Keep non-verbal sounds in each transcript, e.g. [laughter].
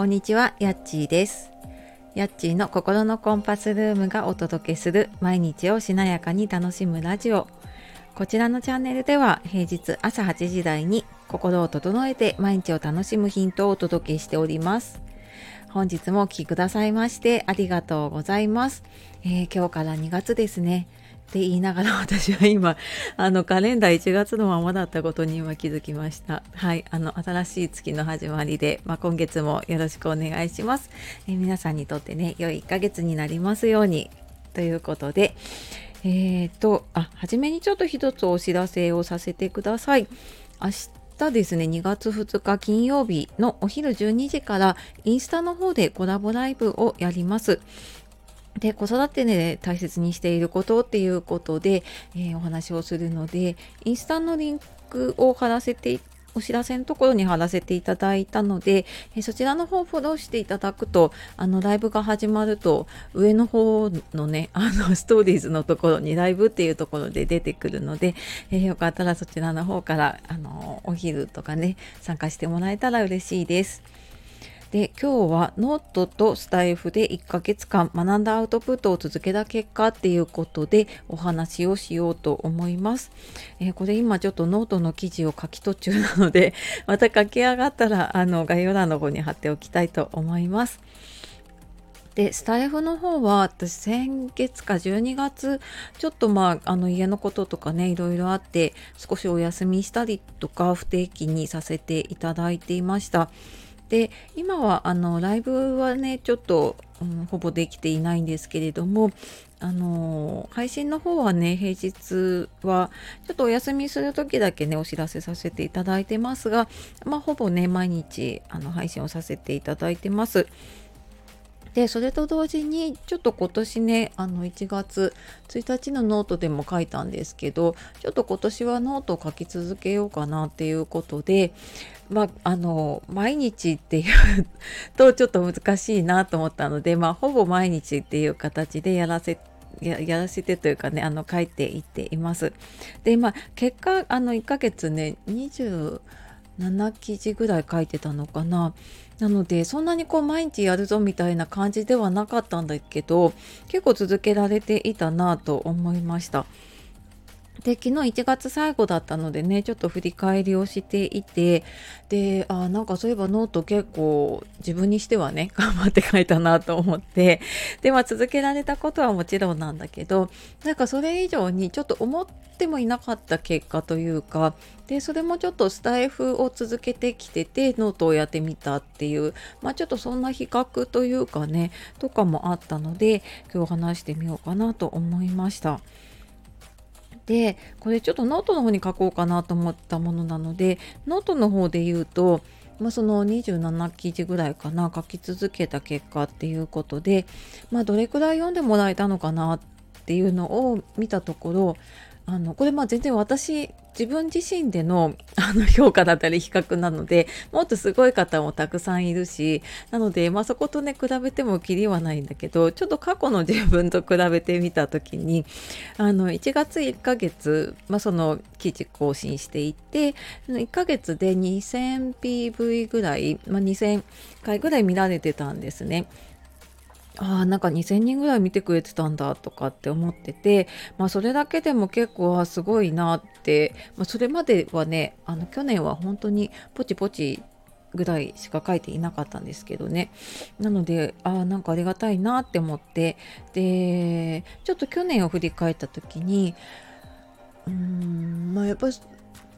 こんにちは、やっちーです。やっちーの心のコンパスルームがお届けする毎日をしなやかに楽しむラジオ。こちらのチャンネルでは平日朝8時台に心を整えて毎日を楽しむヒントをお届けしております。本日もお聴きくださいましてありがとうございます。えー今日から2月ですね。って言いながら [laughs] 私は今あのカレンダー1月のままだったことに今気づきました。はいあの新しい月の始まりで、まあ、今月もよろしくお願いします、え皆さんにとってね良い1ヶ月になりますようにということでえー、とあ初めにちょっと一つお知らせをさせてください。明日ですね2月2日金曜日のお昼12時からインスタの方でコラボライブをやります。で子育てで大切にしていることっていうことで、えーお話をするのでインスタのリンクを貼らせてお知らせのところに貼らせていただいたので、えーそちらの方をフォローしていただくとあのライブが始まると上の方のね [laughs] あのストーリーズのところにライブっていうところで出てくるので、えーよかったらそちらの方からあのお昼とかね参加してもらえたら嬉しいです。で今日はノートとスタエフで1ヶ月間学んだアウトプットを続けた結果っていうことでお話をしようと思います。えーこれ今ちょっとノートの記事を書き途中なので [laughs] また書き上がったらあの概要欄の方に貼っておきたいと思います。でスタイフの方は私先月か12月ちょっとまああの家のこととかねいろいろあって少しお休みしたりとか不定期にさせていただいていました。で今はあのライブはねちょっと、うんほぼできていないんですけれどもあの配信の方はね平日はちょっとお休みする時だけねお知らせさせていただいてますがまあほぼね毎日あの配信をさせていただいてます。でそれと同時にちょっと今年ねあの1月1日のノートでも書いたんですけどちょっと今年はノートを書き続けようかなっていうことでまああの毎日っていうとちょっと難しいなと思ったのでまあほぼ毎日っていう形でやらせややらせてというかねあの書いていっています。でまあ結果あの1ヶ月ね27記事ぐらい書いてたのかな。なのでそんなにこう毎日やるぞみたいな感じではなかったんだけど結構続けられていたなと思いました。で昨日1月最後だったのでねちょっと振り返りをしていてであなんかそういえばノート結構自分にしてはね [laughs] 頑張って書いたなと思ってでまあ続けられたことはもちろんなんだけどなんかそれ以上にちょっと思ってもいなかった結果というかでそれもちょっとスタエフを続けてきててノートをやってみたっていうまあちょっとそんな比較というかねとかもあったので今日話してみようかなと思いました。でこれちょっとノートの方に書こうかなと思ったものなのでノートの方で言うと、まあ、その27記事ぐらいかな書き続けた結果っていうことで、まあ、どれくらい読んでもらえたのかなっていうのを見たところあのこれまあ全然私自分自身での [laughs] あの評価だったり比較なのでもっとすごい方もたくさんいるしなので、まあ、そことね比べてもきりはないんだけどちょっと過去の自分と比べてみた時にあの1月1ヶ月、まあ、その記事更新していって1ヶ月で 2000PV ぐらい、まあ、2000回ぐらい見られてたんですね。あーなんか2,000人ぐらい見てくれてたんだとかって思ってて、まあ、それだけでも結構すごいなって、まあ、それまではねあの去年は本当にポチポチぐらいしか書いていなかったんですけどね。なのであーなんかありがたいなって思ってでちょっと去年を振り返った時にうーんまあやっぱ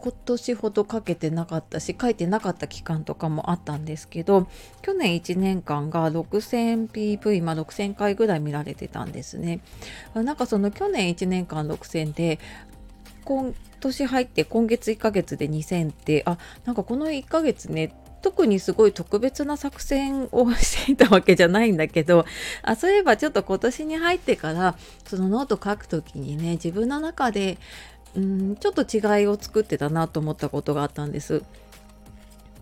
今年ほどかけてなかったし書いてなかった期間とかもあったんですけど去年1年間が 6000PV、まあ、6000回ぐらい見られてたんですね。なんかその去年1年間6000で今年入って今月1ヶ月で2000ってあなんかこの1ヶ月ね特にすごい特別な作戦をしていたわけじゃないんだけどあそういえばちょっと今年に入ってからそのノート書くときにね自分の中でうんちょっと違いを作ってたなと思ったことがあったんです。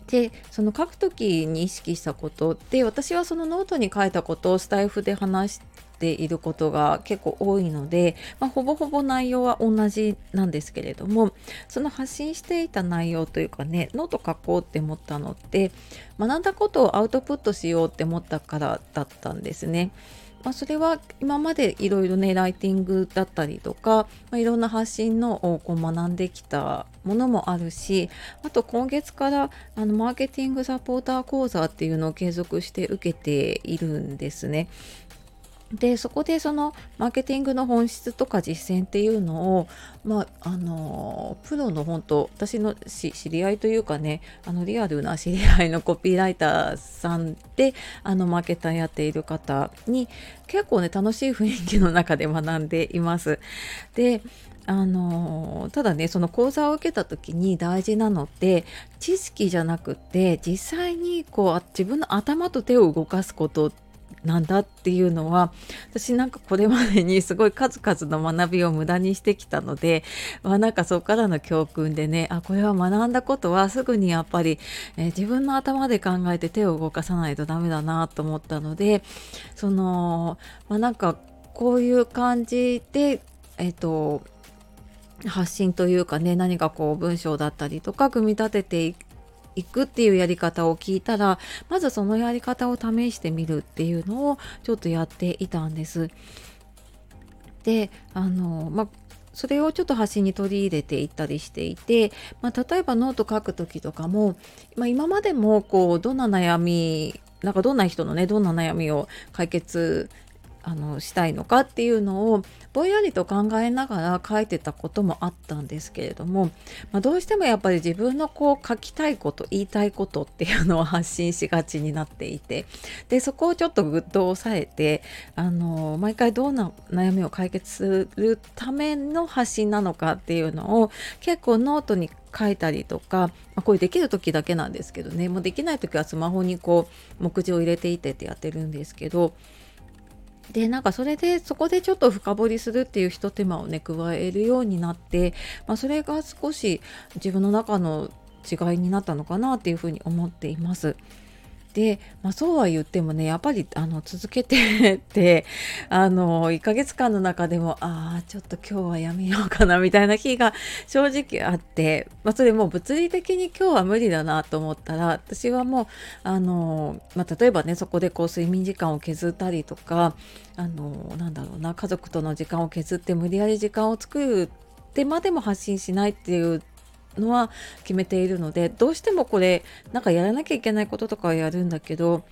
でその書く時に意識したことで私はそのノートに書いたことをスタエフで話していることが結構多いので、まあ、ほぼほぼ内容は同じなんですけれどもその発信していた内容というかねノート書こうって思ったのって学んだことをアウトプットしようって思ったからだったんですね。まあ、それは今までいろいろねライティングだったりとか、まあ、いろんな発信のをこう学んできたものもあるしあと今月からあのマーケティングサポーター講座っていうのを継続して受けているんですね。でそこでそのマーケティングの本質とか実践っていうのを、まあ、あのプロの本当私の知り合いというかねあのリアルな知り合いのコピーライターさんであのマーケターやっている方に結構ね楽しい雰囲気の中で学んでいます。であのただねその講座を受けた時に大事なのって知識じゃなくて実際にこう自分の頭と手を動かすことってなんだっていうのは私なんかこれまでにすごい数々の学びを無駄にしてきたので、まあ、なんかそこからの教訓でねあこれは学んだことはすぐにやっぱり、えー、自分の頭で考えて手を動かさないとダメだなと思ったのでその、まあ、なんかこういう感じでえっ、ー、と発信というかね何かこう文章だったりとか組み立てていいくっていうやり方を聞いたらまずそのやり方を試してみるっていうのをちょっとやっていたんです。であのまあそれをちょっと発信に取り入れていったりしていて、まあ、例えばノート書く時とかも、まあ、今までもこうどんな悩みなんかどんな人のねどんな悩みを解決あのしたいのかっていうのをぼんやりと考えながら書いてたこともあったんですけれども、まあ、どうしてもやっぱり自分のこう書きたいこと言いたいことっていうのを発信しがちになっていてでそこをちょっとぐっと抑えてあの毎回どんな悩みを解決するための発信なのかっていうのを結構ノートに書いたりとか、まあ、これできる時だけなんですけどね。もうできない時はスマホにこう目次を入れていてってやってるんですけどでなんかそれでそこでちょっと深掘りするっていうひと手間をね加えるようになって、まあ、それが少し自分の中の違いになったのかなっていうふうに思っています。で、まあ、そうは言ってもねやっぱりあの続けてて [laughs] あの1ヶ月間の中でもああちょっと今日はやめようかなみたいな日が正直あって、まあ、それもう物理的に今日は無理だなと思ったら私はもうあの、まあ、例えばねそこでこう睡眠時間を削ったりとかあのなんだろうな家族との時間を削って無理やり時間を作るってまでも発信しないっていうのは決めているのでどうしてもこれなんかやらなきゃいけないこととかはやるんだけど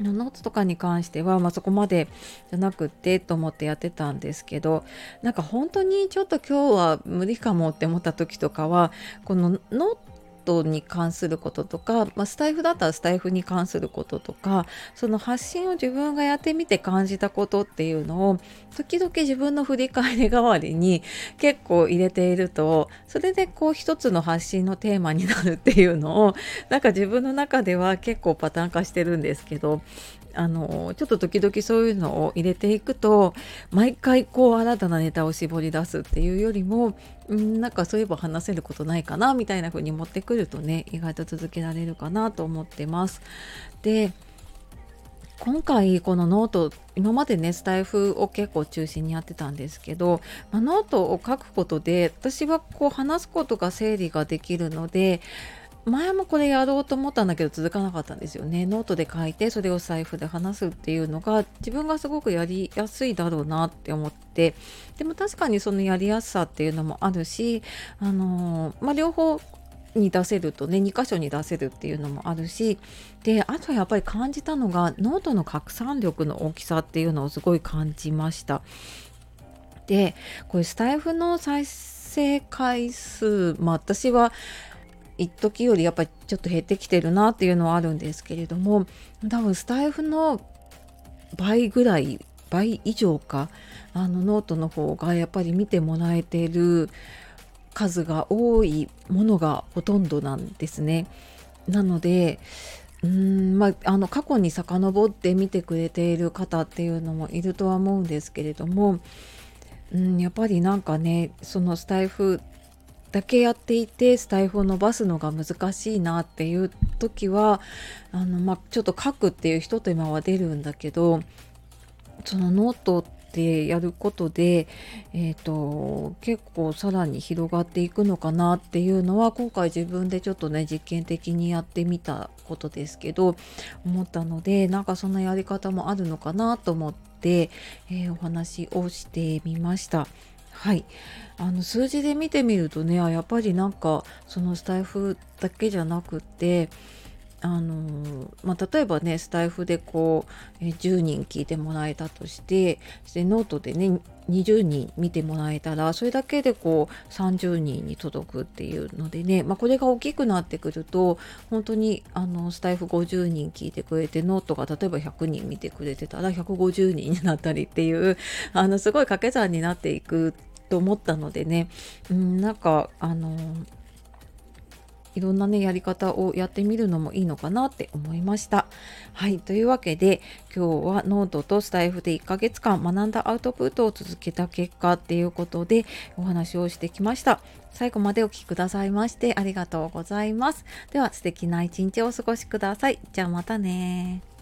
ノートとかに関しては、まあ、そこまでじゃなくってと思ってやってたんですけどなんか本当にちょっと今日は無理かもって思った時とかはこのノートに関することとか、まあ、スタエフだったらスタエフに関することとかその発信を自分がやってみて感じたことっていうのを時々自分の振り返り代わりに結構入れているとそれでこう一つの発信のテーマになるっていうのをなんか自分の中では結構パターン化してるんですけどあのちょっと時々そういうのを入れていくと毎回こう新たなネタを絞り出すっていうよりもんなんかそういえば話せることないかなみたいな風に持ってくるとね意外と続けられるかなと思ってます。で今回このノート今までねスタエフを結構中心にやってたんですけど、まあ、ノートを書くことで私はこう話すことが整理ができるので前もこれやろうと思ったんだけど続かなかったんですよね。ノートで書いてそれをスタエフで話すっていうのが自分がすごくやりやすいだろうなって思ってでも確かにそのやりやすさっていうのもあるしあのー、まあ、両方に出せるとね2箇所に出せるっていうのもあるしであとやっぱり感じたのがノートの拡散力の大きさっていうのをすごい感じました。でこれスタエフの再生回数まあ私は一時よりやっぱりちょっと減ってきてるなっていうのはあるんですけれども多分スタエフの倍ぐらい倍以上かあのノートの方がやっぱり見てもらえてる数が多いものがほとんどなんですね。なのでうんまあ、あの過去に遡って見てくれている方っていうのもいるとは思うんですけれども、うん、やっぱりなんかねそのスタエフだけやっていてスタイフを伸ばすのが難しいなっていう時はあの、まあ、ちょっと書くっていう人と今は出るんだけどそのノートってやることで、えーと、結構さらに広がっていくのかなっていうのは今回自分でちょっとね実験的にやってみたことですけど思ったのでなんかそんなやり方もあるのかなと思って、えー、お話をしてみました。はい。あの数字で見てみるとねやっぱりなんかそのスタエフだけじゃなくってあのまあ、例えばねスタエフでこう、え10人聞いてもらえたとしてでノートでね20人見てもらえたらそれだけでこう30人に届くっていうのでね、まあ、これが大きくなってくると本当にあのスタエフ50人聞いてくれてノートが例えば100人見てくれてたら150人になったりっていう [laughs] あのすごい掛け算になっていくと思ったのでね、うん、なんかあのいろんなねやり方をやってみるのもいいのかなって思いました。はいというわけで今日はノートとスタエフで1ヶ月間学んだアウトプットを続けた結果っていうことでお話をしてきました。最後までお聴きくださいましてありがとうございます。では素敵な一日をお過ごしください。じゃあまたね